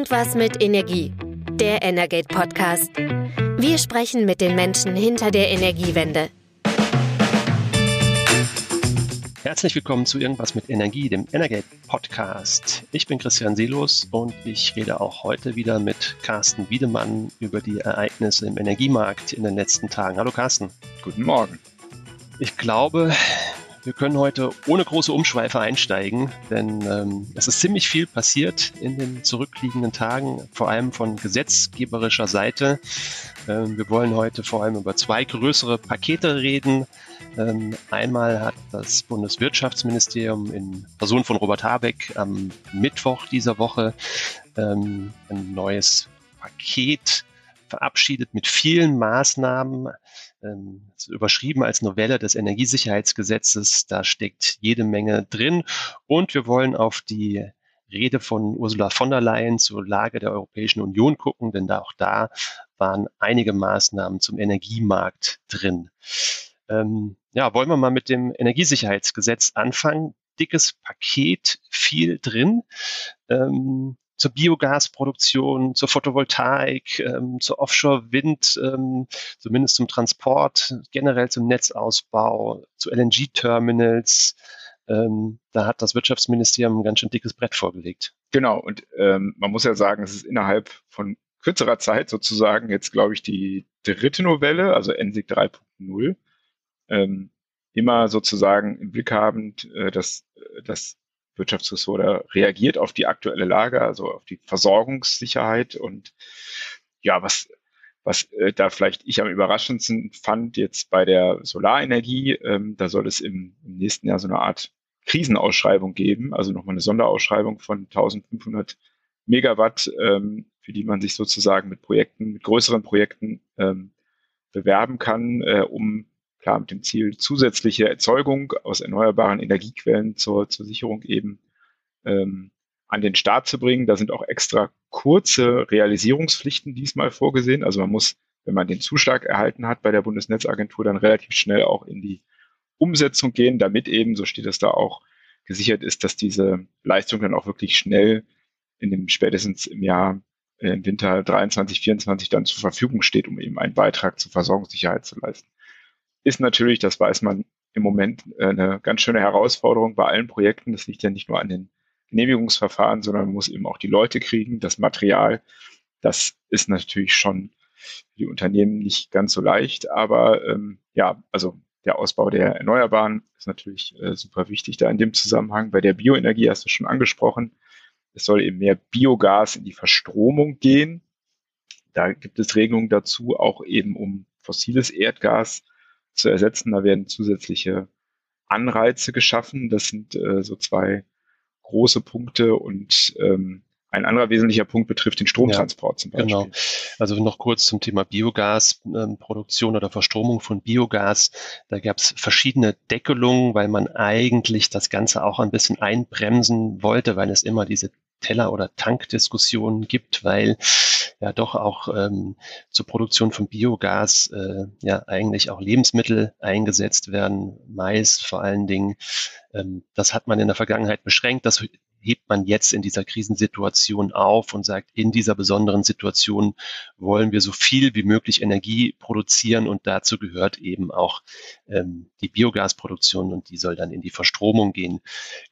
Irgendwas mit Energie. Der Energate Podcast. Wir sprechen mit den Menschen hinter der Energiewende. Herzlich willkommen zu Irgendwas mit Energie, dem Energate Podcast. Ich bin Christian Seelos und ich rede auch heute wieder mit Carsten Wiedemann über die Ereignisse im Energiemarkt in den letzten Tagen. Hallo Carsten. Guten Morgen. Ich glaube, wir können heute ohne große Umschweife einsteigen, denn ähm, es ist ziemlich viel passiert in den zurückliegenden Tagen, vor allem von gesetzgeberischer Seite. Ähm, wir wollen heute vor allem über zwei größere Pakete reden. Ähm, einmal hat das Bundeswirtschaftsministerium in Person von Robert Habeck am Mittwoch dieser Woche ähm, ein neues Paket verabschiedet mit vielen Maßnahmen, ähm, überschrieben als Novelle des Energiesicherheitsgesetzes. Da steckt jede Menge drin. Und wir wollen auf die Rede von Ursula von der Leyen zur Lage der Europäischen Union gucken, denn da auch da waren einige Maßnahmen zum Energiemarkt drin. Ähm, ja, wollen wir mal mit dem Energiesicherheitsgesetz anfangen. Dickes Paket, viel drin. Ähm, zur Biogasproduktion, zur Photovoltaik, ähm, zur Offshore-Wind, ähm, zumindest zum Transport, generell zum Netzausbau, zu LNG-Terminals. Ähm, da hat das Wirtschaftsministerium ein ganz schön dickes Brett vorgelegt. Genau, und ähm, man muss ja sagen, es ist innerhalb von kürzerer Zeit sozusagen jetzt, glaube ich, die dritte Novelle, also NSIG 3.0. Ähm, immer sozusagen im Blick habend, äh, dass, äh, dass Wirtschaftsressort reagiert auf die aktuelle Lage, also auf die Versorgungssicherheit und ja, was was äh, da vielleicht ich am überraschendsten fand jetzt bei der Solarenergie, ähm, da soll es im, im, nächsten Jahr so eine Art Krisenausschreibung geben, also nochmal eine Sonderausschreibung von 1500 Megawatt, ähm, für die man sich sozusagen mit Projekten, mit größeren Projekten ähm, bewerben kann, äh, um klar mit dem Ziel zusätzliche Erzeugung aus erneuerbaren Energiequellen zur, zur Sicherung eben ähm, an den Start zu bringen. Da sind auch extra kurze Realisierungspflichten diesmal vorgesehen. Also man muss, wenn man den Zuschlag erhalten hat bei der Bundesnetzagentur, dann relativ schnell auch in die Umsetzung gehen, damit eben, so steht es da auch, gesichert ist, dass diese Leistung dann auch wirklich schnell in dem spätestens im Jahr äh, im Winter 23, 24 dann zur Verfügung steht, um eben einen Beitrag zur Versorgungssicherheit zu leisten ist natürlich, das weiß man im Moment, äh, eine ganz schöne Herausforderung bei allen Projekten. Das liegt ja nicht nur an den Genehmigungsverfahren, sondern man muss eben auch die Leute kriegen, das Material. Das ist natürlich schon für die Unternehmen nicht ganz so leicht, aber ähm, ja, also der Ausbau der Erneuerbaren ist natürlich äh, super wichtig da in dem Zusammenhang. Bei der Bioenergie hast du schon angesprochen. Es soll eben mehr Biogas in die Verstromung gehen. Da gibt es Regelungen dazu, auch eben um fossiles Erdgas zu ersetzen. Da werden zusätzliche Anreize geschaffen. Das sind äh, so zwei große Punkte und ähm, ein anderer wesentlicher Punkt betrifft den Stromtransport ja, zum Beispiel. Genau. Also noch kurz zum Thema Biogasproduktion ähm, oder Verstromung von Biogas. Da gab es verschiedene Deckelungen, weil man eigentlich das Ganze auch ein bisschen einbremsen wollte, weil es immer diese Teller- oder Tankdiskussionen gibt, weil ja doch auch ähm, zur Produktion von Biogas äh, ja eigentlich auch Lebensmittel eingesetzt werden, Mais vor allen Dingen. Ähm, das hat man in der Vergangenheit beschränkt. Das hebt man jetzt in dieser Krisensituation auf und sagt, in dieser besonderen Situation wollen wir so viel wie möglich Energie produzieren und dazu gehört eben auch ähm, die Biogasproduktion und die soll dann in die Verstromung gehen.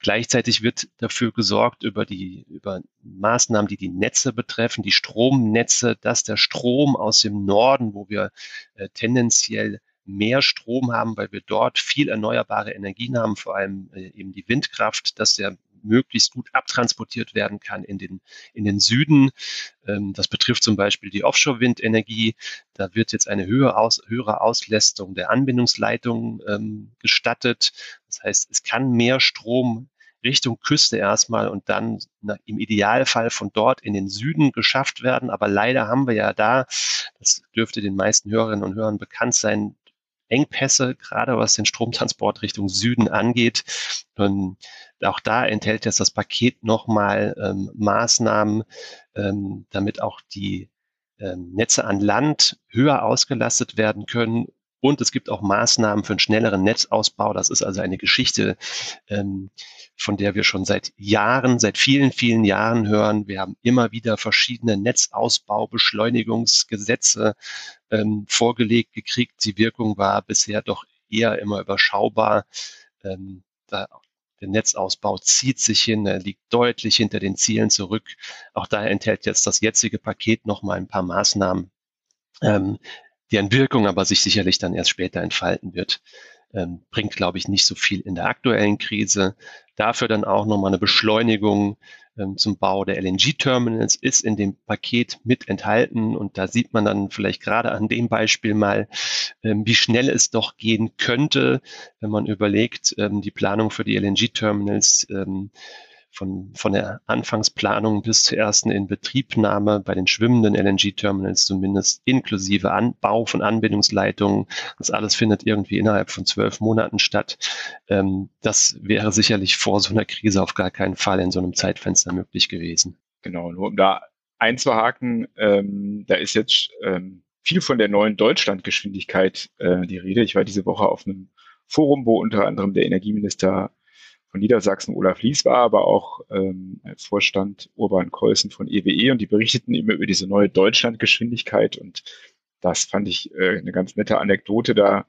Gleichzeitig wird dafür gesorgt über die über Maßnahmen, die die Netze betreffen, die Stromnetze, dass der Strom aus dem Norden, wo wir äh, tendenziell mehr Strom haben, weil wir dort viel erneuerbare Energien haben, vor allem äh, eben die Windkraft, dass der möglichst gut abtransportiert werden kann in den, in den Süden. Ähm, das betrifft zum Beispiel die Offshore-Windenergie. Da wird jetzt eine höhere, Aus, höhere Auslästung der Anbindungsleitungen ähm, gestattet. Das heißt, es kann mehr Strom Richtung Küste erstmal und dann na, im Idealfall von dort in den Süden geschafft werden. Aber leider haben wir ja da, das dürfte den meisten Hörerinnen und Hörern bekannt sein, Engpässe, gerade was den Stromtransport Richtung Süden angeht. Und auch da enthält jetzt das Paket nochmal ähm, Maßnahmen, ähm, damit auch die ähm, Netze an Land höher ausgelastet werden können Und es gibt auch Maßnahmen für einen schnelleren Netzausbau. Das ist also eine Geschichte, ähm, von der wir schon seit Jahren, seit vielen, vielen Jahren hören. Wir haben immer wieder verschiedene Netzausbaubeschleunigungsgesetze ähm, vorgelegt gekriegt. Die Wirkung war bisher doch eher immer überschaubar. Ähm, da, der Netzausbau zieht sich hin, er liegt deutlich hinter den Zielen zurück. Auch daher enthält jetzt das jetzige Paket noch mal ein paar Maßnahmen, ähm, deren Wirkung aber sich sicherlich dann erst später entfalten wird. Ähm, bringt, glaube ich, nicht so viel in der aktuellen Krise. Dafür dann auch nochmal eine Beschleunigung ähm, zum Bau der LNG-Terminals ist in dem Paket mit enthalten. Und da sieht man dann vielleicht gerade an dem Beispiel mal, ähm, wie schnell es doch gehen könnte, wenn man überlegt, ähm, die Planung für die LNG-Terminals ähm, von, von der Anfangsplanung bis zur ersten Inbetriebnahme bei den schwimmenden LNG-Terminals zumindest inklusive Anbau von Anbindungsleitungen. Das alles findet irgendwie innerhalb von zwölf Monaten statt. Ähm, das wäre sicherlich vor so einer Krise auf gar keinen Fall in so einem Zeitfenster möglich gewesen. Genau, nur um da einzuhaken, ähm, da ist jetzt ähm, viel von der neuen Deutschlandgeschwindigkeit äh, die Rede. Ich war diese Woche auf einem Forum, wo unter anderem der Energieminister von Niedersachsen Olaf Lies war, aber auch ähm, Vorstand Urban Keusen von EWE e. Und die berichteten immer über diese neue Deutschlandgeschwindigkeit. Und das fand ich äh, eine ganz nette Anekdote. Da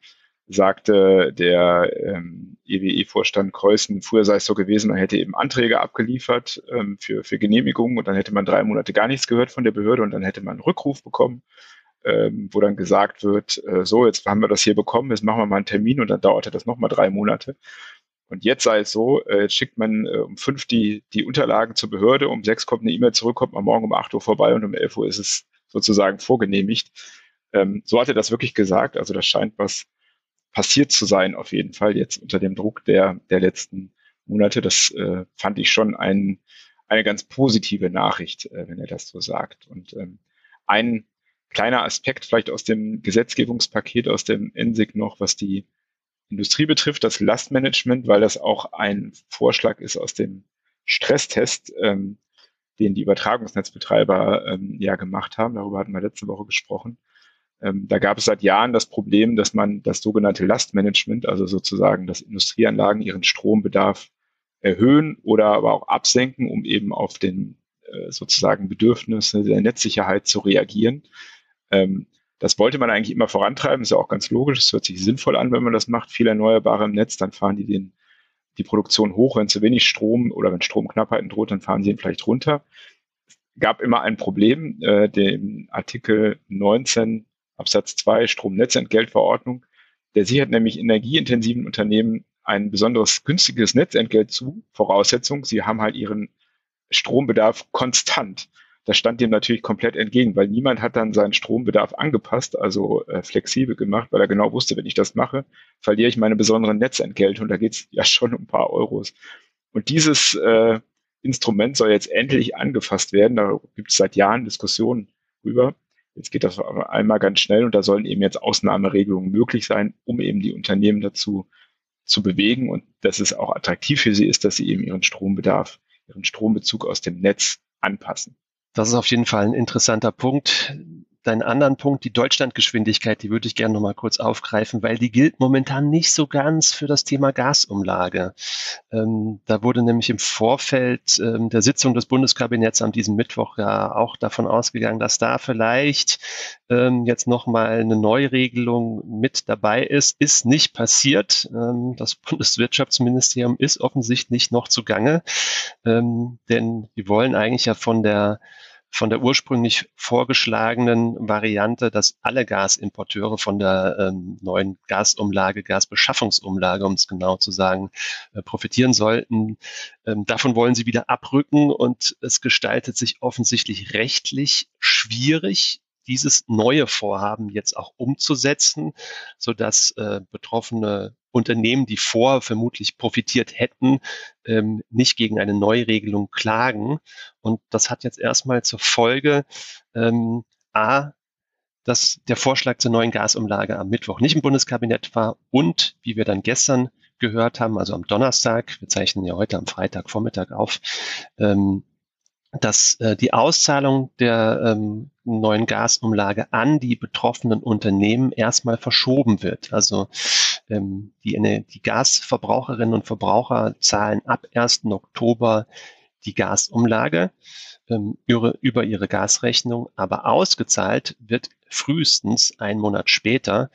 sagte der ähm, EWE-Vorstand Keusen, früher sei es so gewesen, man hätte eben Anträge abgeliefert ähm, für, für Genehmigungen. Und dann hätte man drei Monate gar nichts gehört von der Behörde. Und dann hätte man einen Rückruf bekommen, ähm, wo dann gesagt wird, äh, so, jetzt haben wir das hier bekommen, jetzt machen wir mal einen Termin. Und dann dauerte das nochmal drei Monate. Und jetzt sei es so, äh, jetzt schickt man äh, um fünf die, die Unterlagen zur Behörde, um sechs kommt eine E-Mail zurück, kommt man morgen um acht Uhr vorbei und um elf Uhr ist es sozusagen vorgenehmigt. Ähm, so hat er das wirklich gesagt. Also das scheint was passiert zu sein, auf jeden Fall jetzt unter dem Druck der, der letzten Monate. Das äh, fand ich schon ein, eine ganz positive Nachricht, äh, wenn er das so sagt. Und ähm, ein kleiner Aspekt vielleicht aus dem Gesetzgebungspaket, aus dem ENSIG noch, was die Industrie betrifft, das Lastmanagement, weil das auch ein Vorschlag ist aus dem Stresstest, ähm, den die Übertragungsnetzbetreiber ähm, ja gemacht haben. Darüber hatten wir letzte Woche gesprochen. Ähm, da gab es seit Jahren das Problem, dass man das sogenannte Lastmanagement, also sozusagen, dass Industrieanlagen ihren Strombedarf erhöhen oder aber auch absenken, um eben auf den äh, sozusagen Bedürfnisse der Netzsicherheit zu reagieren. Ähm, das wollte man eigentlich immer vorantreiben, ist ja auch ganz logisch, es hört sich sinnvoll an, wenn man das macht, viel Erneuerbare im Netz, dann fahren die den, die Produktion hoch, wenn zu wenig Strom oder wenn Stromknappheiten droht, dann fahren sie ihn vielleicht runter. Gab immer ein Problem, äh, den Artikel 19 Absatz 2 Stromnetzentgeltverordnung, der sichert nämlich energieintensiven Unternehmen ein besonderes günstiges Netzentgelt zu, Voraussetzung, sie haben halt ihren Strombedarf konstant das stand dem natürlich komplett entgegen, weil niemand hat dann seinen Strombedarf angepasst, also äh, flexibel gemacht, weil er genau wusste, wenn ich das mache, verliere ich meine besonderen Netzentgelte und da geht es ja schon um ein paar Euros. Und dieses äh, Instrument soll jetzt endlich angefasst werden. Da gibt es seit Jahren Diskussionen drüber. Jetzt geht das einmal ganz schnell und da sollen eben jetzt Ausnahmeregelungen möglich sein, um eben die Unternehmen dazu zu bewegen und dass es auch attraktiv für sie ist, dass sie eben ihren Strombedarf, ihren Strombezug aus dem Netz anpassen. Das ist auf jeden Fall ein interessanter Punkt. Deinen anderen Punkt, die Deutschlandgeschwindigkeit, die würde ich gerne noch mal kurz aufgreifen, weil die gilt momentan nicht so ganz für das Thema Gasumlage. Ähm, da wurde nämlich im Vorfeld ähm, der Sitzung des Bundeskabinetts am diesem Mittwoch ja auch davon ausgegangen, dass da vielleicht ähm, jetzt noch mal eine Neuregelung mit dabei ist. Ist nicht passiert. Ähm, das Bundeswirtschaftsministerium ist offensichtlich noch zugange, ähm, denn die wollen eigentlich ja von der von der ursprünglich vorgeschlagenen Variante, dass alle Gasimporteure von der ähm, neuen Gasumlage, Gasbeschaffungsumlage, um es genau zu sagen, äh, profitieren sollten. Ähm, davon wollen sie wieder abrücken und es gestaltet sich offensichtlich rechtlich schwierig, dieses neue Vorhaben jetzt auch umzusetzen, so dass äh, betroffene Unternehmen, die vor vermutlich profitiert hätten, ähm, nicht gegen eine Neuregelung klagen. Und das hat jetzt erstmal zur Folge, ähm, a, dass der Vorschlag zur neuen Gasumlage am Mittwoch nicht im Bundeskabinett war und, wie wir dann gestern gehört haben, also am Donnerstag, wir zeichnen ja heute am Freitagvormittag auf, ähm, dass äh, die Auszahlung der ähm, neuen Gasumlage an die betroffenen Unternehmen erstmal verschoben wird. Also ähm, die, die Gasverbraucherinnen und Verbraucher zahlen ab 1. Oktober die Gasumlage ähm, über, über ihre Gasrechnung, aber ausgezahlt wird frühestens einen Monat später,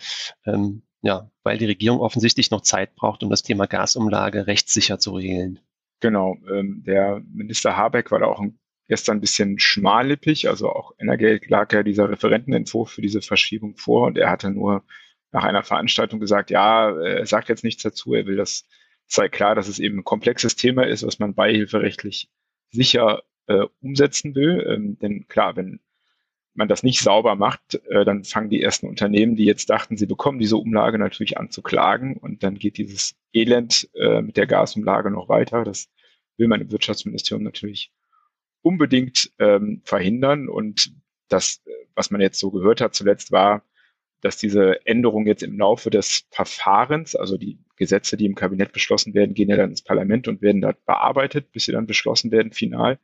ähm, ja, weil die Regierung offensichtlich noch Zeit braucht, um das Thema Gasumlage rechtssicher zu regeln. Genau, ähm, der Minister Habeck war da auch ein gestern ein bisschen schmallippig. Also auch Energate lag ja dieser Referentenentwurf für diese Verschiebung vor und er hatte nur nach einer Veranstaltung gesagt, ja, er sagt jetzt nichts dazu, er will, dass sei klar, dass es eben ein komplexes Thema ist, was man beihilferechtlich sicher äh, umsetzen will. Ähm, denn klar, wenn man das nicht sauber macht, äh, dann fangen die ersten Unternehmen, die jetzt dachten, sie bekommen diese Umlage natürlich an zu klagen und dann geht dieses Elend äh, mit der Gasumlage noch weiter. Das will man im Wirtschaftsministerium natürlich unbedingt ähm, verhindern. Und das, was man jetzt so gehört hat zuletzt, war, dass diese Änderungen jetzt im Laufe des Verfahrens, also die Gesetze, die im Kabinett beschlossen werden, gehen ja dann ins Parlament und werden dort bearbeitet, bis sie dann beschlossen werden, final.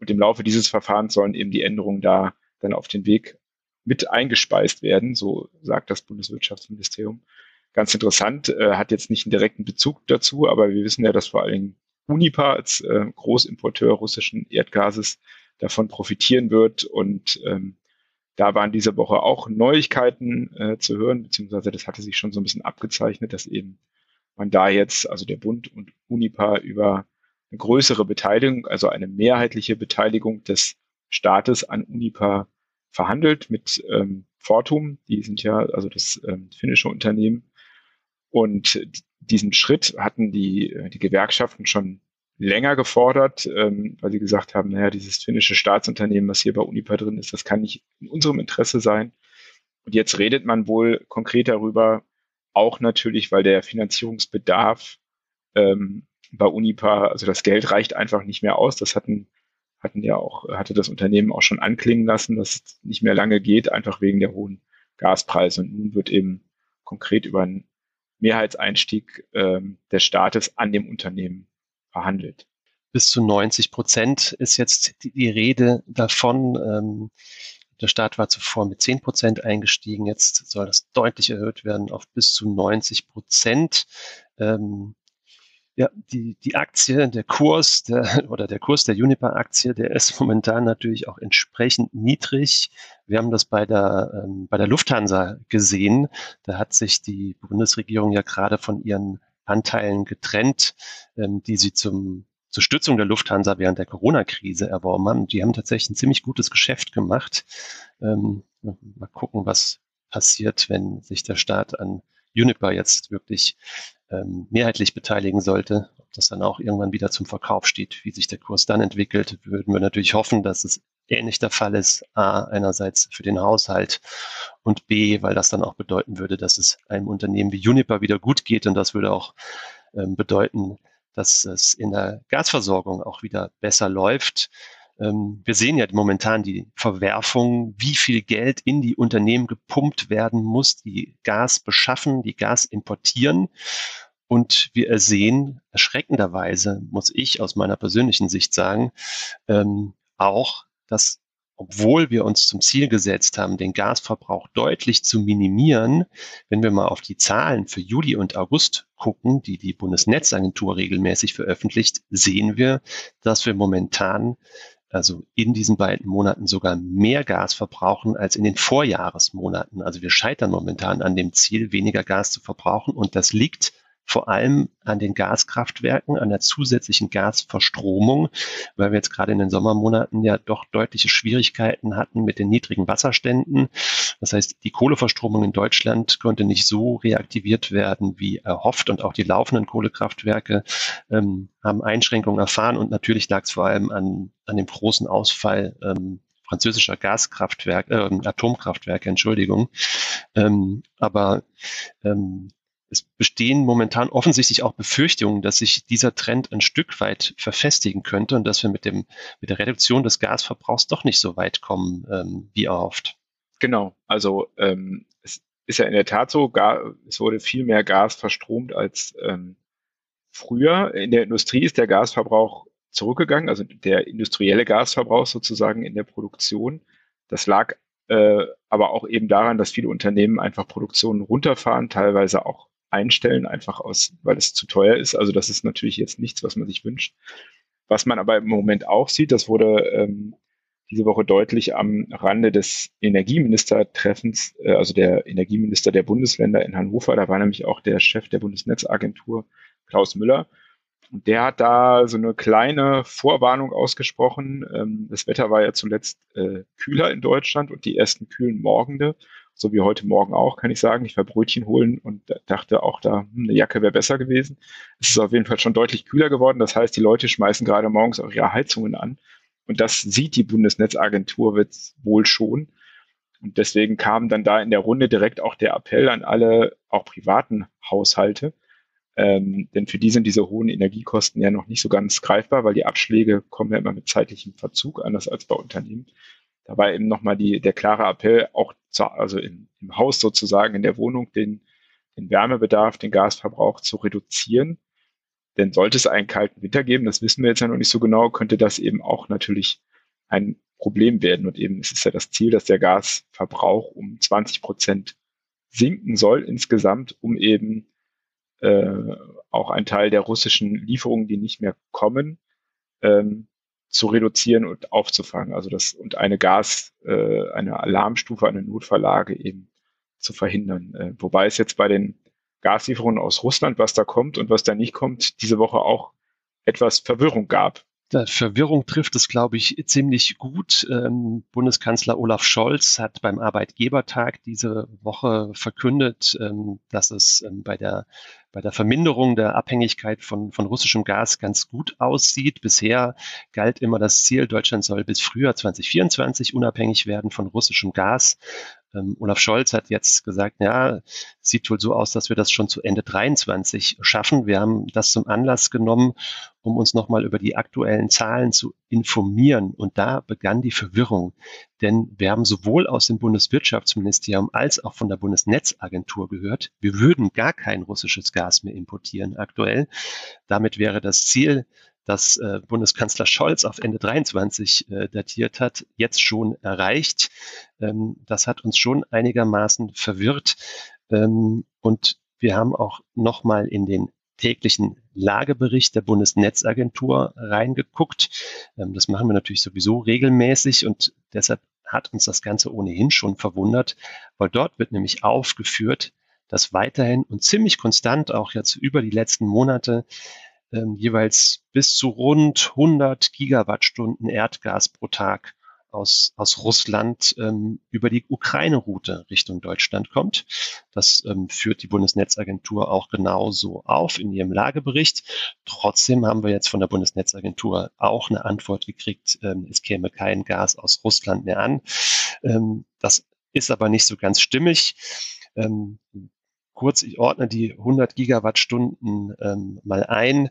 Und im Laufe dieses Verfahrens sollen eben die Änderungen da dann auf den Weg mit eingespeist werden, so sagt das Bundeswirtschaftsministerium. Ganz interessant, äh, hat jetzt nicht einen direkten Bezug dazu, aber wir wissen ja, dass vor allen Dingen Unipa als äh, Großimporteur russischen Erdgases davon profitieren wird. Und ähm, da waren diese Woche auch Neuigkeiten äh, zu hören, beziehungsweise das hatte sich schon so ein bisschen abgezeichnet, dass eben man da jetzt, also der Bund und Unipa über eine größere Beteiligung, also eine mehrheitliche Beteiligung des Staates an Unipa verhandelt mit ähm, Fortum. Die sind ja also das ähm, finnische Unternehmen. Und diesen Schritt hatten die, äh, die Gewerkschaften schon länger gefordert, ähm, weil sie gesagt haben, naja, dieses finnische Staatsunternehmen, was hier bei Unipa drin ist, das kann nicht in unserem Interesse sein. Und jetzt redet man wohl konkret darüber, auch natürlich, weil der Finanzierungsbedarf ähm, bei Unipa, also das Geld reicht einfach nicht mehr aus. Das hatten, hatten ja auch, hatte das Unternehmen auch schon anklingen lassen, dass es nicht mehr lange geht, einfach wegen der hohen Gaspreise. Und nun wird eben konkret über ein Mehrheitseinstieg ähm, des Staates an dem Unternehmen verhandelt. Bis zu 90 Prozent ist jetzt die, Rede davon. Ähm, der Staat war zuvor mit 10 Prozent eingestiegen. Jetzt soll das deutlich erhöht werden auf bis zu 90 Prozent. Ähm, ja, die, die Aktie, der Kurs der, oder der Kurs der Juniper-Aktie, der ist momentan natürlich auch entsprechend niedrig. Wir haben das bei der, ähm, bei der Lufthansa gesehen. Da hat sich die Bundesregierung ja gerade von ihren Anteilen getrennt, ähm, die sie zum, zur Stützung der Lufthansa während der Corona-Krise erworben haben. Die haben tatsächlich ein ziemlich gutes Geschäft gemacht. Ähm, mal gucken, was passiert, wenn sich der Staat an Juniper jetzt wirklich ähm, mehrheitlich beteiligen sollte, ob das dann auch irgendwann wieder zum Verkauf steht, wie sich der Kurs dann entwickelt, würden wir natürlich hoffen, dass es ähnlich der Fall ist. A, einerseits für den Haushalt und B, weil das dann auch bedeuten würde, dass es einem Unternehmen wie Juniper wieder gut geht und das würde auch ähm, bedeuten, dass es in der Gasversorgung auch wieder besser läuft. Ähm, wir sehen ja momentan die Verwerfung, wie viel Geld in die Unternehmen gepumpt werden muss, die Gas beschaffen, die Gas importieren. Und wir sehen erschreckenderweise, muss ich aus meiner persönlichen Sicht sagen, ähm, auch, dass obwohl wir uns zum Ziel gesetzt haben, den Gasverbrauch deutlich zu minimieren, wenn wir mal auf die Zahlen für Juli und August gucken, die die Bundesnetzagentur regelmäßig veröffentlicht, sehen wir, dass wir momentan also in diesen beiden Monaten sogar mehr Gas verbrauchen als in den Vorjahresmonaten. Also wir scheitern momentan an dem Ziel, weniger Gas zu verbrauchen. Und das liegt vor allem an den Gaskraftwerken, an der zusätzlichen Gasverstromung, weil wir jetzt gerade in den Sommermonaten ja doch deutliche Schwierigkeiten hatten mit den niedrigen Wasserständen. Das heißt, die Kohleverstromung in Deutschland konnte nicht so reaktiviert werden wie erhofft und auch die laufenden Kohlekraftwerke ähm, haben Einschränkungen erfahren und natürlich lag es vor allem an, an dem großen Ausfall ähm, französischer Gaskraftwerke, äh, Atomkraftwerke, Entschuldigung. Ähm, aber ähm, es bestehen momentan offensichtlich auch Befürchtungen, dass sich dieser Trend ein Stück weit verfestigen könnte und dass wir mit, dem, mit der Reduktion des Gasverbrauchs doch nicht so weit kommen, ähm, wie erhofft. Genau, also ähm, es ist ja in der Tat so, gar, es wurde viel mehr Gas verstromt als ähm, früher. In der Industrie ist der Gasverbrauch zurückgegangen, also der industrielle Gasverbrauch sozusagen in der Produktion. Das lag äh, aber auch eben daran, dass viele Unternehmen einfach Produktionen runterfahren, teilweise auch einstellen, einfach aus, weil es zu teuer ist. Also das ist natürlich jetzt nichts, was man sich wünscht. Was man aber im Moment auch sieht, das wurde ähm, diese Woche deutlich am Rande des Energieministertreffens, äh, also der Energieminister der Bundesländer in Hannover, da war nämlich auch der Chef der Bundesnetzagentur, Klaus Müller. Und der hat da so eine kleine Vorwarnung ausgesprochen. Ähm, das Wetter war ja zuletzt äh, kühler in Deutschland und die ersten kühlen Morgende, so wie heute Morgen auch, kann ich sagen. Ich war Brötchen holen und dachte auch da, hm, eine Jacke wäre besser gewesen. Es ist auf jeden Fall schon deutlich kühler geworden. Das heißt, die Leute schmeißen gerade morgens auch ihre Heizungen an. Und das sieht die Bundesnetzagentur wohl schon. Und deswegen kam dann da in der Runde direkt auch der Appell an alle, auch privaten Haushalte, ähm, denn für die sind diese hohen Energiekosten ja noch nicht so ganz greifbar, weil die Abschläge kommen ja immer mit zeitlichem Verzug, anders als bei Unternehmen. Dabei eben nochmal die, der klare Appell, auch zu, also im, im Haus sozusagen, in der Wohnung, den, den Wärmebedarf, den Gasverbrauch zu reduzieren. Denn sollte es einen kalten Winter geben, das wissen wir jetzt ja noch nicht so genau, könnte das eben auch natürlich ein Problem werden. Und eben es ist ja das Ziel, dass der Gasverbrauch um 20 Prozent sinken soll insgesamt, um eben äh, auch ein Teil der russischen Lieferungen, die nicht mehr kommen, ähm, zu reduzieren und aufzufangen. Also das und eine Gas, äh, eine Alarmstufe, eine Notverlage eben zu verhindern. Äh, wobei es jetzt bei den Gaslieferungen aus Russland, was da kommt und was da nicht kommt, diese Woche auch etwas Verwirrung gab. Verwirrung trifft es, glaube ich, ziemlich gut. Ähm, Bundeskanzler Olaf Scholz hat beim Arbeitgebertag diese Woche verkündet, ähm, dass es ähm, bei der bei der Verminderung der Abhängigkeit von, von russischem Gas ganz gut aussieht. Bisher galt immer das Ziel, Deutschland soll bis Frühjahr 2024 unabhängig werden von russischem Gas. Ähm, Olaf Scholz hat jetzt gesagt, ja, sieht wohl so aus, dass wir das schon zu Ende 23 schaffen. Wir haben das zum Anlass genommen, um uns nochmal über die aktuellen Zahlen zu informieren. Und da begann die Verwirrung. Denn wir haben sowohl aus dem Bundeswirtschaftsministerium als auch von der Bundesnetzagentur gehört, wir würden gar kein russisches Gas mehr importieren aktuell. Damit wäre das Ziel, das äh, Bundeskanzler Scholz auf Ende 23 äh, datiert hat, jetzt schon erreicht. Ähm, das hat uns schon einigermaßen verwirrt. Ähm, und wir haben auch nochmal in den täglichen Lagebericht der Bundesnetzagentur reingeguckt. Ähm, das machen wir natürlich sowieso regelmäßig und deshalb hat uns das Ganze ohnehin schon verwundert, weil dort wird nämlich aufgeführt, dass weiterhin und ziemlich konstant auch jetzt über die letzten Monate ähm, jeweils bis zu rund 100 Gigawattstunden Erdgas pro Tag aus, aus Russland ähm, über die Ukraine-Route Richtung Deutschland kommt. Das ähm, führt die Bundesnetzagentur auch genauso auf in ihrem Lagebericht. Trotzdem haben wir jetzt von der Bundesnetzagentur auch eine Antwort gekriegt, ähm, es käme kein Gas aus Russland mehr an. Ähm, das ist aber nicht so ganz stimmig. Kurz, ich ordne die 100 Gigawattstunden ähm, mal ein.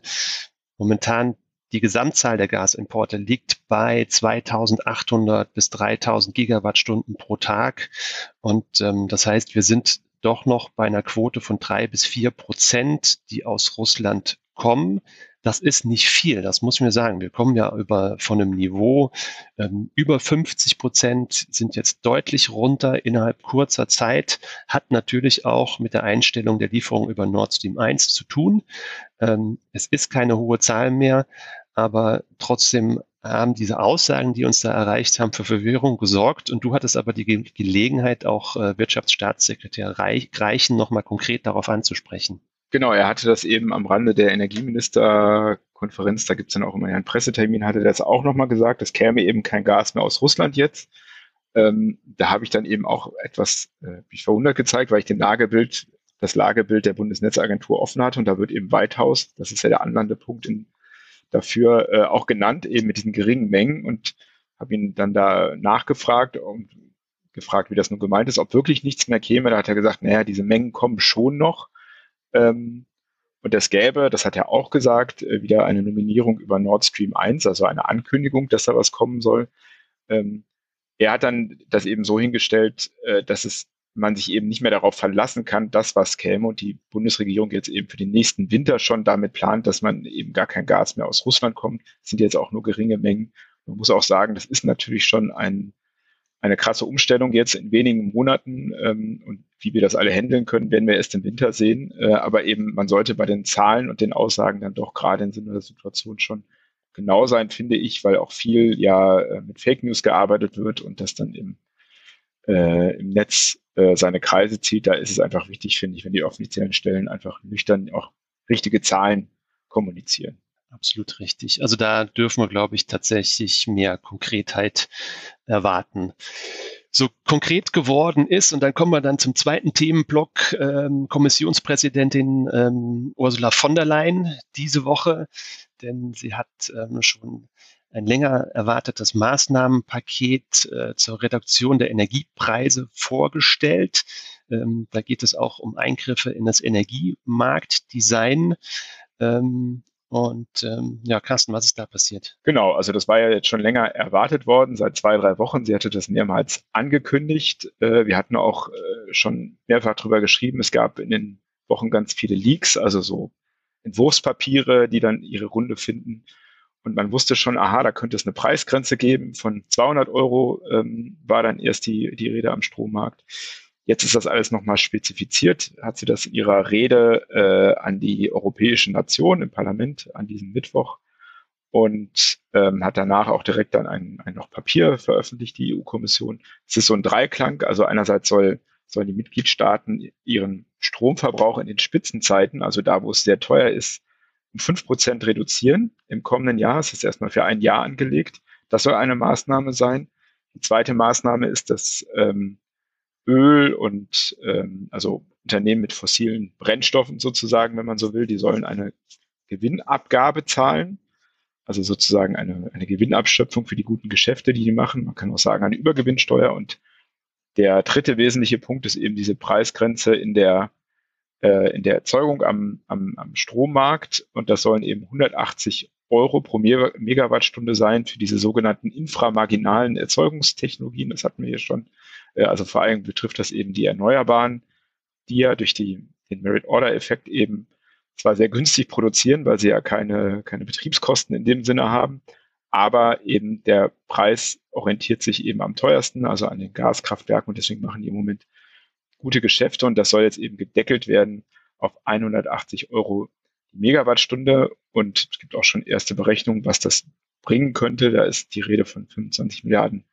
Momentan die Gesamtzahl der Gasimporte liegt bei 2800 bis 3000 Gigawattstunden pro Tag. Und ähm, das heißt, wir sind doch noch bei einer Quote von drei bis vier Prozent, die aus Russland kommen. Das ist nicht viel, das muss man sagen. Wir kommen ja über von einem Niveau ähm, über 50 Prozent sind jetzt deutlich runter innerhalb kurzer Zeit. Hat natürlich auch mit der Einstellung der Lieferung über Nord Stream 1 zu tun. Ähm, es ist keine hohe Zahl mehr, aber trotzdem haben diese Aussagen, die uns da erreicht haben, für Verwirrung gesorgt. Und du hattest aber die Ge Gelegenheit, auch äh, Wirtschaftsstaatssekretär Reich, Reichen nochmal konkret darauf anzusprechen. Genau, er hatte das eben am Rande der Energieministerkonferenz, da gibt es dann auch immer einen Pressetermin, hatte er das auch nochmal gesagt, es käme eben kein Gas mehr aus Russland jetzt. Ähm, da habe ich dann eben auch etwas äh, mich verwundert gezeigt, weil ich den Lagebild, das Lagebild der Bundesnetzagentur offen hatte und da wird eben Weithaus, das ist ja der Anlandepunkt in dafür äh, auch genannt, eben mit diesen geringen Mengen und habe ihn dann da nachgefragt und gefragt, wie das nun gemeint ist, ob wirklich nichts mehr käme. Da hat er gesagt, naja, diese Mengen kommen schon noch. Ähm, und es gäbe, das hat er auch gesagt, äh, wieder eine Nominierung über Nord Stream 1, also eine Ankündigung, dass da was kommen soll. Ähm, er hat dann das eben so hingestellt, äh, dass es man sich eben nicht mehr darauf verlassen kann, das, was käme und die Bundesregierung jetzt eben für den nächsten Winter schon damit plant, dass man eben gar kein Gas mehr aus Russland kommt, das sind jetzt auch nur geringe Mengen. Man muss auch sagen, das ist natürlich schon ein, eine krasse Umstellung jetzt in wenigen Monaten ähm, und wie wir das alle handeln können, werden wir erst im Winter sehen. Äh, aber eben, man sollte bei den Zahlen und den Aussagen dann doch gerade in so einer Situation schon genau sein, finde ich, weil auch viel ja äh, mit Fake News gearbeitet wird und das dann im, äh, im Netz äh, seine Kreise zieht, da ist es einfach wichtig, finde ich, wenn die offiziellen Stellen einfach nüchtern auch richtige Zahlen kommunizieren. Absolut richtig. Also da dürfen wir, glaube ich, tatsächlich mehr Konkretheit erwarten. So konkret geworden ist, und dann kommen wir dann zum zweiten Themenblock, ähm, Kommissionspräsidentin ähm, Ursula von der Leyen diese Woche, denn sie hat ähm, schon ein länger erwartetes Maßnahmenpaket äh, zur Reduktion der Energiepreise vorgestellt. Ähm, da geht es auch um Eingriffe in das Energiemarktdesign. Ähm, und ähm, ja, Carsten, was ist da passiert? Genau, also das war ja jetzt schon länger erwartet worden, seit zwei, drei Wochen. Sie hatte das mehrmals angekündigt. Äh, wir hatten auch äh, schon mehrfach drüber geschrieben. Es gab in den Wochen ganz viele Leaks, also so Entwurfspapiere, die dann ihre Runde finden. Und man wusste schon, aha, da könnte es eine Preisgrenze geben. Von 200 Euro ähm, war dann erst die, die Rede am Strommarkt. Jetzt ist das alles nochmal spezifiziert. Hat sie das in ihrer Rede äh, an die europäischen Nationen im Parlament an diesem Mittwoch und ähm, hat danach auch direkt dann ein, ein noch Papier veröffentlicht, die EU-Kommission. Es ist so ein Dreiklang. Also einerseits soll, sollen die Mitgliedstaaten ihren Stromverbrauch in den Spitzenzeiten, also da, wo es sehr teuer ist, um fünf Prozent reduzieren im kommenden Jahr. Es ist erstmal für ein Jahr angelegt. Das soll eine Maßnahme sein. Die zweite Maßnahme ist, dass ähm, Öl und ähm, also Unternehmen mit fossilen Brennstoffen sozusagen, wenn man so will, die sollen eine Gewinnabgabe zahlen. Also sozusagen eine, eine Gewinnabschöpfung für die guten Geschäfte, die die machen. Man kann auch sagen, eine Übergewinnsteuer. Und der dritte wesentliche Punkt ist eben diese Preisgrenze in der äh, in der Erzeugung am, am, am Strommarkt und das sollen eben 180 Euro pro Megawattstunde sein für diese sogenannten inframarginalen Erzeugungstechnologien. Das hatten wir hier schon. Also vor allem betrifft das eben die Erneuerbaren, die ja durch die, den Merit-Order-Effekt eben zwar sehr günstig produzieren, weil sie ja keine, keine Betriebskosten in dem Sinne haben, aber eben der Preis orientiert sich eben am teuersten, also an den Gaskraftwerken und deswegen machen die im Moment gute Geschäfte und das soll jetzt eben gedeckelt werden auf 180 Euro die Megawattstunde und es gibt auch schon erste Berechnungen, was das bringen könnte. Da ist die Rede von 25 Milliarden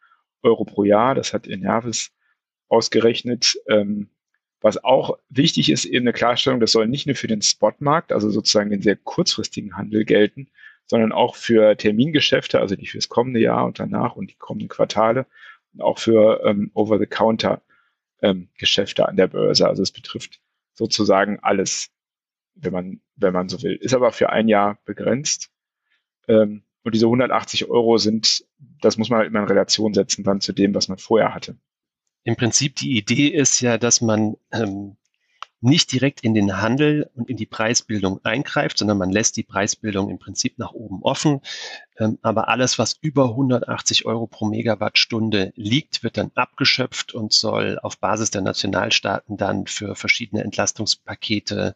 Euro pro Jahr. Das hat Enervis ausgerechnet. Ähm, was auch wichtig ist, eben eine Klarstellung, das soll nicht nur für den Spotmarkt, also sozusagen den sehr kurzfristigen Handel gelten, sondern auch für Termingeschäfte, also die fürs kommende Jahr und danach und die kommenden Quartale und auch für ähm, Over-the-Counter ähm, an der Börse. Also es betrifft sozusagen alles, wenn man, wenn man so will. Ist aber für ein Jahr begrenzt. Ähm, und diese 180 Euro sind, das muss man halt immer in Relation setzen dann zu dem, was man vorher hatte. Im Prinzip die Idee ist ja, dass man ähm, nicht direkt in den Handel und in die Preisbildung eingreift, sondern man lässt die Preisbildung im Prinzip nach oben offen. Ähm, aber alles, was über 180 Euro pro Megawattstunde liegt, wird dann abgeschöpft und soll auf Basis der Nationalstaaten dann für verschiedene Entlastungspakete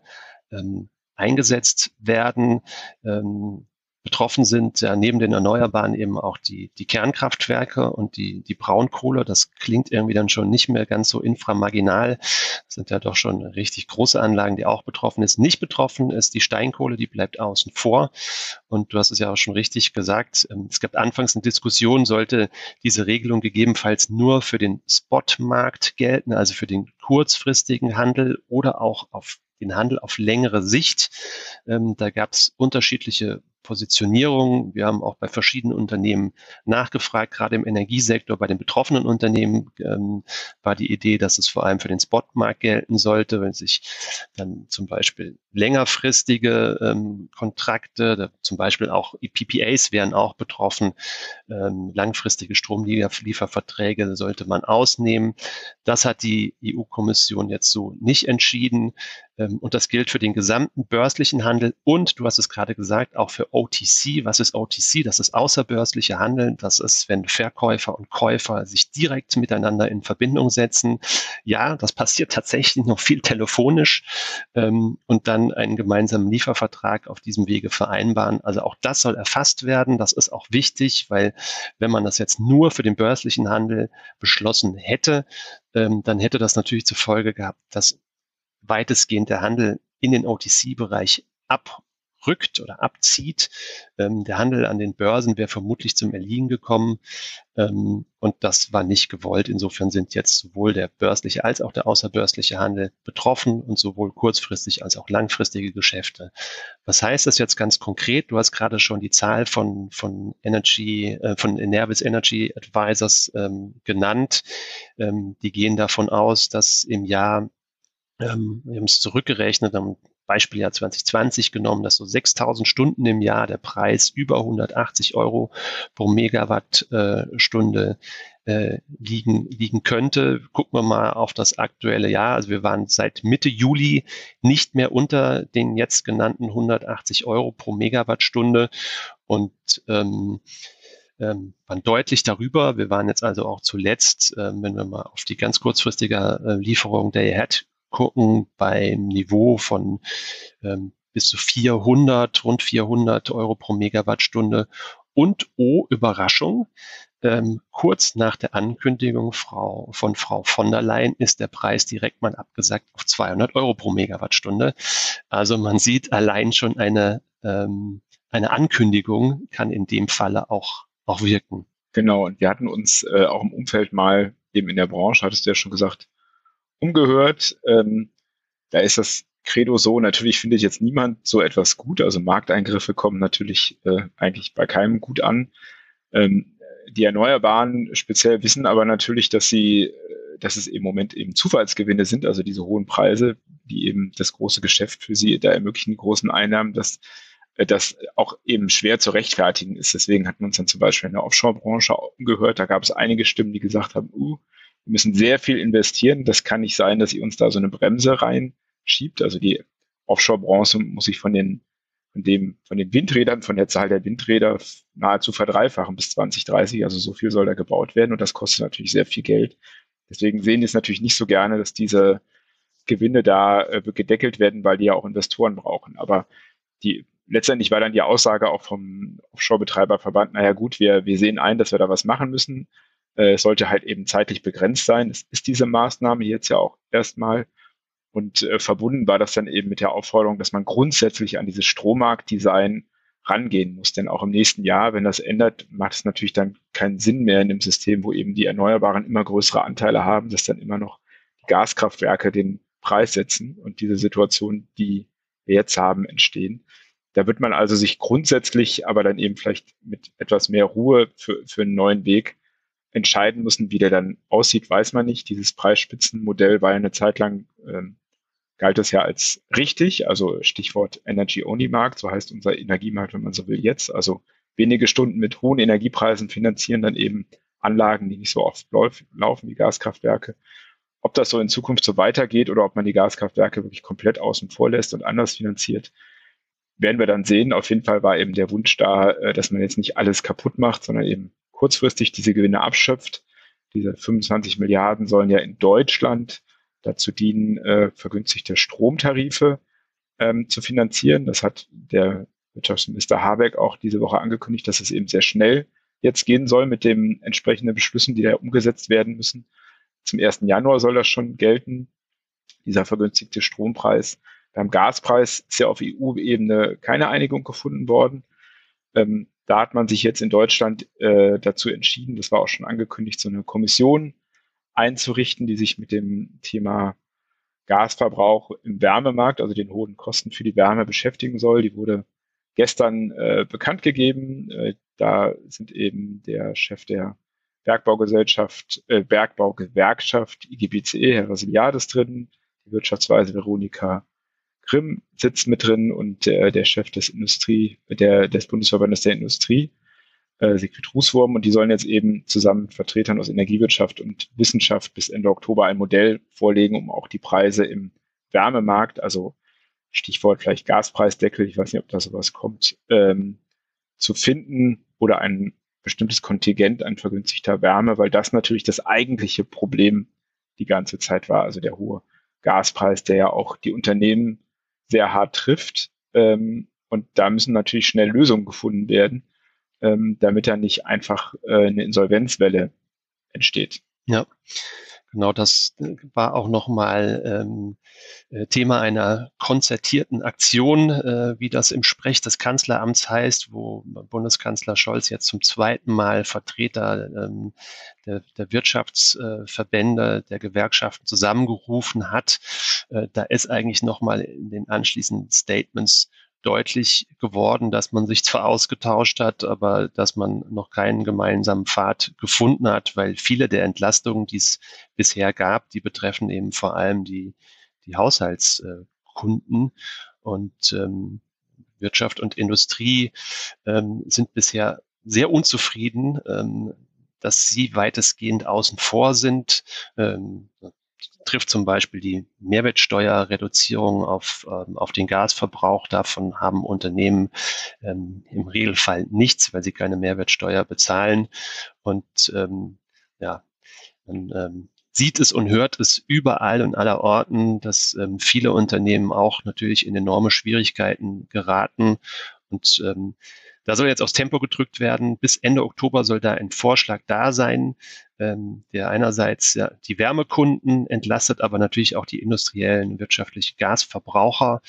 ähm, eingesetzt werden. Ähm, Betroffen sind ja neben den Erneuerbaren eben auch die, die Kernkraftwerke und die, die Braunkohle. Das klingt irgendwie dann schon nicht mehr ganz so inframarginal. Das sind ja doch schon richtig große Anlagen, die auch betroffen ist. Nicht betroffen ist die Steinkohle, die bleibt außen vor. Und du hast es ja auch schon richtig gesagt. Ähm, es gab anfangs eine Diskussion, sollte diese Regelung gegebenenfalls nur für den Spotmarkt gelten, also für den kurzfristigen Handel oder auch auf den Handel auf längere Sicht. Ähm, da gab es unterschiedliche Positionierung. Wir haben auch bei verschiedenen Unternehmen nachgefragt, gerade im Energiesektor, bei den betroffenen Unternehmen ähm, war die Idee, dass es vor allem für den Spotmarkt gelten sollte, wenn sich dann zum Beispiel längerfristige ähm, Kontrakte, zum Beispiel auch PPAs wären auch betroffen, ähm, langfristige Stromlieferverträge sollte man ausnehmen. Das hat die EU-Kommission jetzt so nicht entschieden. Ähm, und das gilt für den gesamten börslichen Handel und, du hast es gerade gesagt, auch für OTC. Was ist OTC? Das ist außerbörsliche Handel. Das ist, wenn Verkäufer und Käufer sich direkt miteinander in Verbindung setzen. Ja, das passiert tatsächlich noch viel telefonisch ähm, und dann einen gemeinsamen Liefervertrag auf diesem Wege vereinbaren. Also auch das soll erfasst werden. Das ist auch wichtig, weil wenn man das jetzt nur für den börslichen Handel beschlossen hätte, ähm, dann hätte das natürlich zur Folge gehabt, dass weitestgehend der Handel in den OTC-Bereich abrückt oder abzieht. Ähm, der Handel an den Börsen wäre vermutlich zum Erliegen gekommen ähm, und das war nicht gewollt. Insofern sind jetzt sowohl der börsliche als auch der außerbörsliche Handel betroffen und sowohl kurzfristig als auch langfristige Geschäfte. Was heißt das jetzt ganz konkret? Du hast gerade schon die Zahl von, von Energy, äh, von Enervis Energy Advisors ähm, genannt. Ähm, die gehen davon aus, dass im Jahr ähm, wir haben es zurückgerechnet, haben Beispieljahr 2020 genommen, dass so 6000 Stunden im Jahr der Preis über 180 Euro pro Megawattstunde äh, liegen, liegen könnte. Gucken wir mal auf das aktuelle Jahr. Also wir waren seit Mitte Juli nicht mehr unter den jetzt genannten 180 Euro pro Megawattstunde und ähm, ähm, waren deutlich darüber. Wir waren jetzt also auch zuletzt, äh, wenn wir mal auf die ganz kurzfristige äh, Lieferung der Ahead gucken, beim Niveau von ähm, bis zu 400, rund 400 Euro pro Megawattstunde. Und, oh, Überraschung, ähm, kurz nach der Ankündigung Frau, von Frau von der Leyen ist der Preis direkt mal abgesagt auf 200 Euro pro Megawattstunde. Also man sieht allein schon eine, ähm, eine Ankündigung kann in dem Falle auch, auch wirken. Genau, und wir hatten uns äh, auch im Umfeld mal eben in der Branche, hattest du ja schon gesagt, umgehört. Ähm, da ist das Credo so, natürlich findet jetzt niemand so etwas gut. Also Markteingriffe kommen natürlich äh, eigentlich bei keinem gut an. Ähm, die Erneuerbaren speziell wissen aber natürlich, dass sie, äh, dass es im Moment eben Zufallsgewinne sind, also diese hohen Preise, die eben das große Geschäft für sie da ermöglichen, die großen Einnahmen, dass äh, das auch eben schwer zu rechtfertigen ist. Deswegen hat man uns dann zum Beispiel in der Offshore-Branche umgehört. Da gab es einige Stimmen, die gesagt haben, uh, wir müssen sehr viel investieren. Das kann nicht sein, dass ihr uns da so eine Bremse reinschiebt. Also die Offshore-Branche muss sich von den, von dem, von den Windrädern, von der Zahl der Windräder nahezu verdreifachen bis 2030. Also so viel soll da gebaut werden und das kostet natürlich sehr viel Geld. Deswegen sehen die es natürlich nicht so gerne, dass diese Gewinne da äh, gedeckelt werden, weil die ja auch Investoren brauchen. Aber die, letztendlich war dann die Aussage auch vom Offshore-Betreiberverband, naja gut, wir, wir sehen ein, dass wir da was machen müssen. Äh, sollte halt eben zeitlich begrenzt sein. Es ist diese Maßnahme jetzt ja auch erstmal. Und äh, verbunden war das dann eben mit der Aufforderung, dass man grundsätzlich an dieses Strommarktdesign rangehen muss. Denn auch im nächsten Jahr, wenn das ändert, macht es natürlich dann keinen Sinn mehr in dem System, wo eben die Erneuerbaren immer größere Anteile haben, dass dann immer noch die Gaskraftwerke den Preis setzen und diese Situation, die wir jetzt haben, entstehen. Da wird man also sich grundsätzlich, aber dann eben vielleicht mit etwas mehr Ruhe für, für einen neuen Weg entscheiden müssen. Wie der dann aussieht, weiß man nicht. Dieses Preisspitzenmodell war ja eine Zeit lang, ähm, galt es ja als richtig, also Stichwort Energy-Only-Markt, so heißt unser Energiemarkt, wenn man so will, jetzt. Also wenige Stunden mit hohen Energiepreisen finanzieren dann eben Anlagen, die nicht so oft laufen wie Gaskraftwerke. Ob das so in Zukunft so weitergeht oder ob man die Gaskraftwerke wirklich komplett außen vor lässt und anders finanziert, werden wir dann sehen. Auf jeden Fall war eben der Wunsch da, äh, dass man jetzt nicht alles kaputt macht, sondern eben kurzfristig diese Gewinne abschöpft. Diese 25 Milliarden sollen ja in Deutschland dazu dienen, äh, vergünstigte Stromtarife ähm, zu finanzieren. Das hat der Wirtschaftsminister Habeck auch diese Woche angekündigt, dass es eben sehr schnell jetzt gehen soll mit den entsprechenden Beschlüssen, die da umgesetzt werden müssen. Zum 1. Januar soll das schon gelten, dieser vergünstigte Strompreis. Beim Gaspreis ist ja auf EU-Ebene keine Einigung gefunden worden. Ähm, da hat man sich jetzt in Deutschland äh, dazu entschieden, das war auch schon angekündigt, so eine Kommission einzurichten, die sich mit dem Thema Gasverbrauch im Wärmemarkt, also den hohen Kosten für die Wärme beschäftigen soll. Die wurde gestern äh, bekannt gegeben. Äh, da sind eben der Chef der Bergbaugesellschaft, äh, Bergbaugewerkschaft IGBCE, Herr Rasiliades drin, die Wirtschaftsweise Veronika Grimm sitzt mit drin und der, der Chef des Industrie, der, des Bundesverbandes der Industrie, äh, Siegfried Rußwurm, und die sollen jetzt eben zusammen mit Vertretern aus Energiewirtschaft und Wissenschaft bis Ende Oktober ein Modell vorlegen, um auch die Preise im Wärmemarkt, also Stichwort vielleicht Gaspreisdeckel, ich weiß nicht, ob da sowas kommt, ähm, zu finden oder ein bestimmtes Kontingent an vergünstigter Wärme, weil das natürlich das eigentliche Problem die ganze Zeit war, also der hohe Gaspreis, der ja auch die Unternehmen sehr hart trifft. Ähm, und da müssen natürlich schnell Lösungen gefunden werden, ähm, damit da nicht einfach äh, eine Insolvenzwelle entsteht. Ja. Genau, das äh, war auch nochmal ähm, äh, Thema einer konzertierten Aktion, äh, wie das im Sprech des Kanzleramts heißt, wo Bundeskanzler Scholz jetzt zum zweiten Mal Vertreter ähm, der, der Wirtschaftsverbände, der Gewerkschaften zusammengerufen hat. Äh, da ist eigentlich nochmal in den anschließenden Statements deutlich geworden, dass man sich zwar ausgetauscht hat, aber dass man noch keinen gemeinsamen Pfad gefunden hat, weil viele der Entlastungen, die es bisher gab, die betreffen eben vor allem die, die Haushaltskunden und ähm, Wirtschaft und Industrie ähm, sind bisher sehr unzufrieden, ähm, dass sie weitestgehend außen vor sind. Ähm, trifft zum Beispiel die Mehrwertsteuerreduzierung auf, ähm, auf den Gasverbrauch. Davon haben Unternehmen ähm, im Regelfall nichts, weil sie keine Mehrwertsteuer bezahlen. Und ähm, ja, man ähm, sieht es und hört es überall und aller Orten, dass ähm, viele Unternehmen auch natürlich in enorme Schwierigkeiten geraten. Und ähm, da soll jetzt aufs Tempo gedrückt werden. Bis Ende Oktober soll da ein Vorschlag da sein, ähm, der einerseits ja, die Wärmekunden entlastet, aber natürlich auch die industriellen, wirtschaftlichen Gasverbraucher,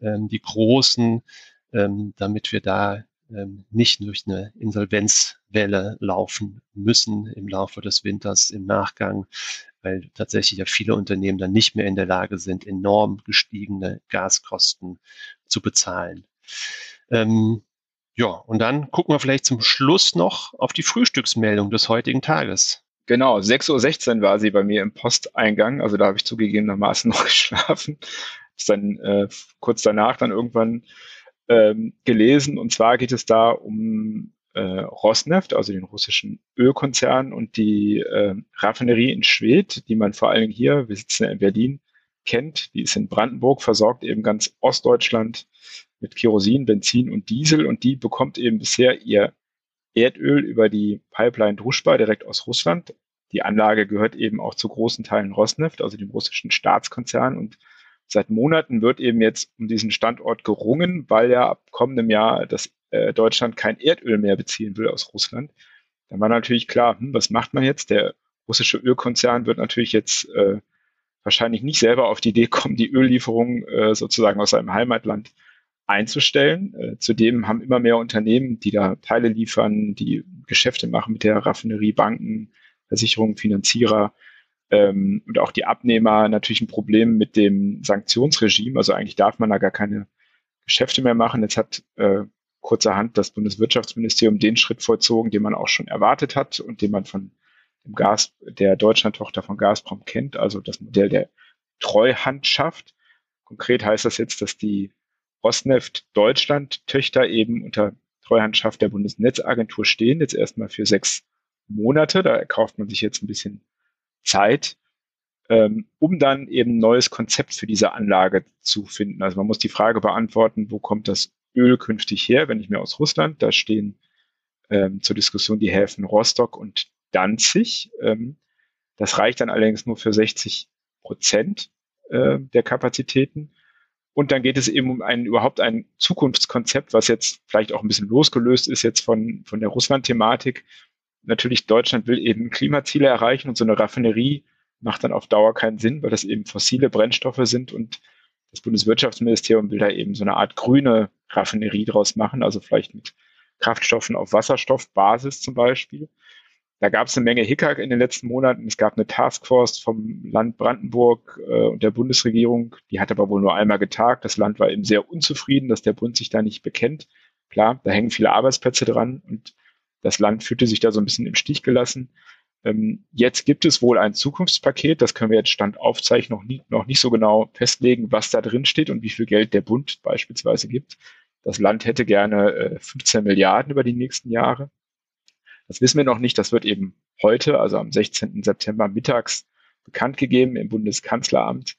ähm, die großen, ähm, damit wir da ähm, nicht durch eine Insolvenzwelle laufen müssen im Laufe des Winters im Nachgang, weil tatsächlich ja viele Unternehmen dann nicht mehr in der Lage sind, enorm gestiegene Gaskosten zu bezahlen. Ähm, ja, und dann gucken wir vielleicht zum Schluss noch auf die Frühstücksmeldung des heutigen Tages. Genau, 6.16 Uhr war sie bei mir im Posteingang, also da habe ich zugegebenermaßen noch geschlafen. Ist dann äh, kurz danach dann irgendwann ähm, gelesen. Und zwar geht es da um äh, Rosneft, also den russischen Ölkonzern und die äh, Raffinerie in Schwedt, die man vor allen Dingen hier, wir sitzen ja in Berlin, kennt. Die ist in Brandenburg, versorgt eben ganz Ostdeutschland mit Kerosin, Benzin und Diesel und die bekommt eben bisher ihr Erdöl über die Pipeline Druschba direkt aus Russland. Die Anlage gehört eben auch zu großen Teilen Rosneft, also dem russischen Staatskonzern und seit Monaten wird eben jetzt um diesen Standort gerungen, weil ja ab kommendem Jahr das äh, Deutschland kein Erdöl mehr beziehen will aus Russland. Dann war natürlich klar, hm, was macht man jetzt? Der russische Ölkonzern wird natürlich jetzt äh, wahrscheinlich nicht selber auf die Idee kommen, die Öllieferungen äh, sozusagen aus seinem Heimatland einzustellen. Äh, zudem haben immer mehr Unternehmen, die da Teile liefern, die Geschäfte machen mit der Raffinerie, Banken, Versicherungen, Finanzierer ähm, und auch die Abnehmer natürlich ein Problem mit dem Sanktionsregime. Also eigentlich darf man da gar keine Geschäfte mehr machen. Jetzt hat äh, kurzerhand das Bundeswirtschaftsministerium den Schritt vollzogen, den man auch schon erwartet hat und den man von dem Gas, der Deutschlandtochter von Gazprom kennt, also das Modell der Treuhandschaft. Konkret heißt das jetzt, dass die Rosneft Deutschland Töchter eben unter Treuhandschaft der Bundesnetzagentur stehen, jetzt erstmal für sechs Monate. Da kauft man sich jetzt ein bisschen Zeit, ähm, um dann eben ein neues Konzept für diese Anlage zu finden. Also man muss die Frage beantworten, wo kommt das Öl künftig her, wenn nicht mehr aus Russland? Da stehen ähm, zur Diskussion die Häfen Rostock und Danzig. Ähm, das reicht dann allerdings nur für 60 Prozent äh, der Kapazitäten. Und dann geht es eben um ein überhaupt ein Zukunftskonzept, was jetzt vielleicht auch ein bisschen losgelöst ist jetzt von, von der Russland-Thematik. Natürlich, Deutschland will eben Klimaziele erreichen und so eine Raffinerie macht dann auf Dauer keinen Sinn, weil das eben fossile Brennstoffe sind und das Bundeswirtschaftsministerium will da eben so eine Art grüne Raffinerie draus machen, also vielleicht mit Kraftstoffen auf Wasserstoffbasis zum Beispiel. Da gab es eine Menge Hickhack in den letzten Monaten. Es gab eine Taskforce vom Land Brandenburg äh, und der Bundesregierung. Die hat aber wohl nur einmal getagt. Das Land war eben sehr unzufrieden, dass der Bund sich da nicht bekennt. Klar, da hängen viele Arbeitsplätze dran und das Land fühlte sich da so ein bisschen im Stich gelassen. Ähm, jetzt gibt es wohl ein Zukunftspaket, das können wir jetzt Stand aufzeichnen, noch, nie, noch nicht so genau festlegen, was da drin steht und wie viel Geld der Bund beispielsweise gibt. Das Land hätte gerne äh, 15 Milliarden über die nächsten Jahre. Das wissen wir noch nicht. Das wird eben heute, also am 16. September mittags bekannt gegeben im Bundeskanzleramt.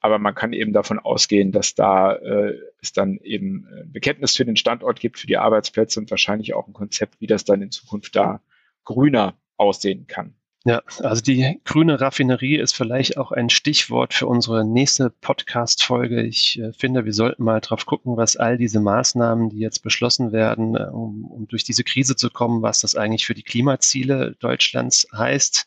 Aber man kann eben davon ausgehen, dass da äh, es dann eben ein Bekenntnis für den Standort gibt, für die Arbeitsplätze und wahrscheinlich auch ein Konzept, wie das dann in Zukunft da grüner aussehen kann. Ja, also die grüne Raffinerie ist vielleicht auch ein Stichwort für unsere nächste Podcast-Folge. Ich äh, finde, wir sollten mal drauf gucken, was all diese Maßnahmen, die jetzt beschlossen werden, äh, um, um, durch diese Krise zu kommen, was das eigentlich für die Klimaziele Deutschlands heißt.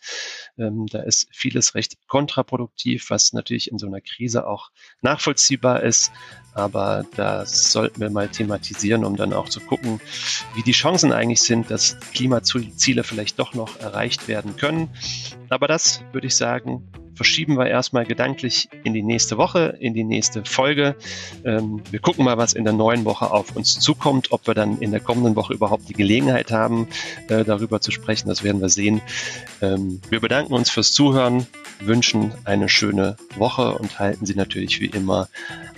Ähm, da ist vieles recht kontraproduktiv, was natürlich in so einer Krise auch nachvollziehbar ist. Aber das sollten wir mal thematisieren, um dann auch zu gucken, wie die Chancen eigentlich sind, dass Klimaziele vielleicht doch noch erreicht werden können. Aber das würde ich sagen, verschieben wir erstmal gedanklich in die nächste Woche, in die nächste Folge. Ähm, wir gucken mal, was in der neuen Woche auf uns zukommt, ob wir dann in der kommenden Woche überhaupt die Gelegenheit haben, äh, darüber zu sprechen. Das werden wir sehen. Ähm, wir bedanken uns fürs Zuhören, wünschen eine schöne Woche und halten Sie natürlich wie immer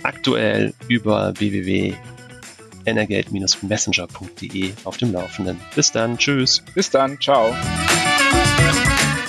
aktuell über www.energate-messenger.de auf dem Laufenden. Bis dann, tschüss. Bis dann, ciao.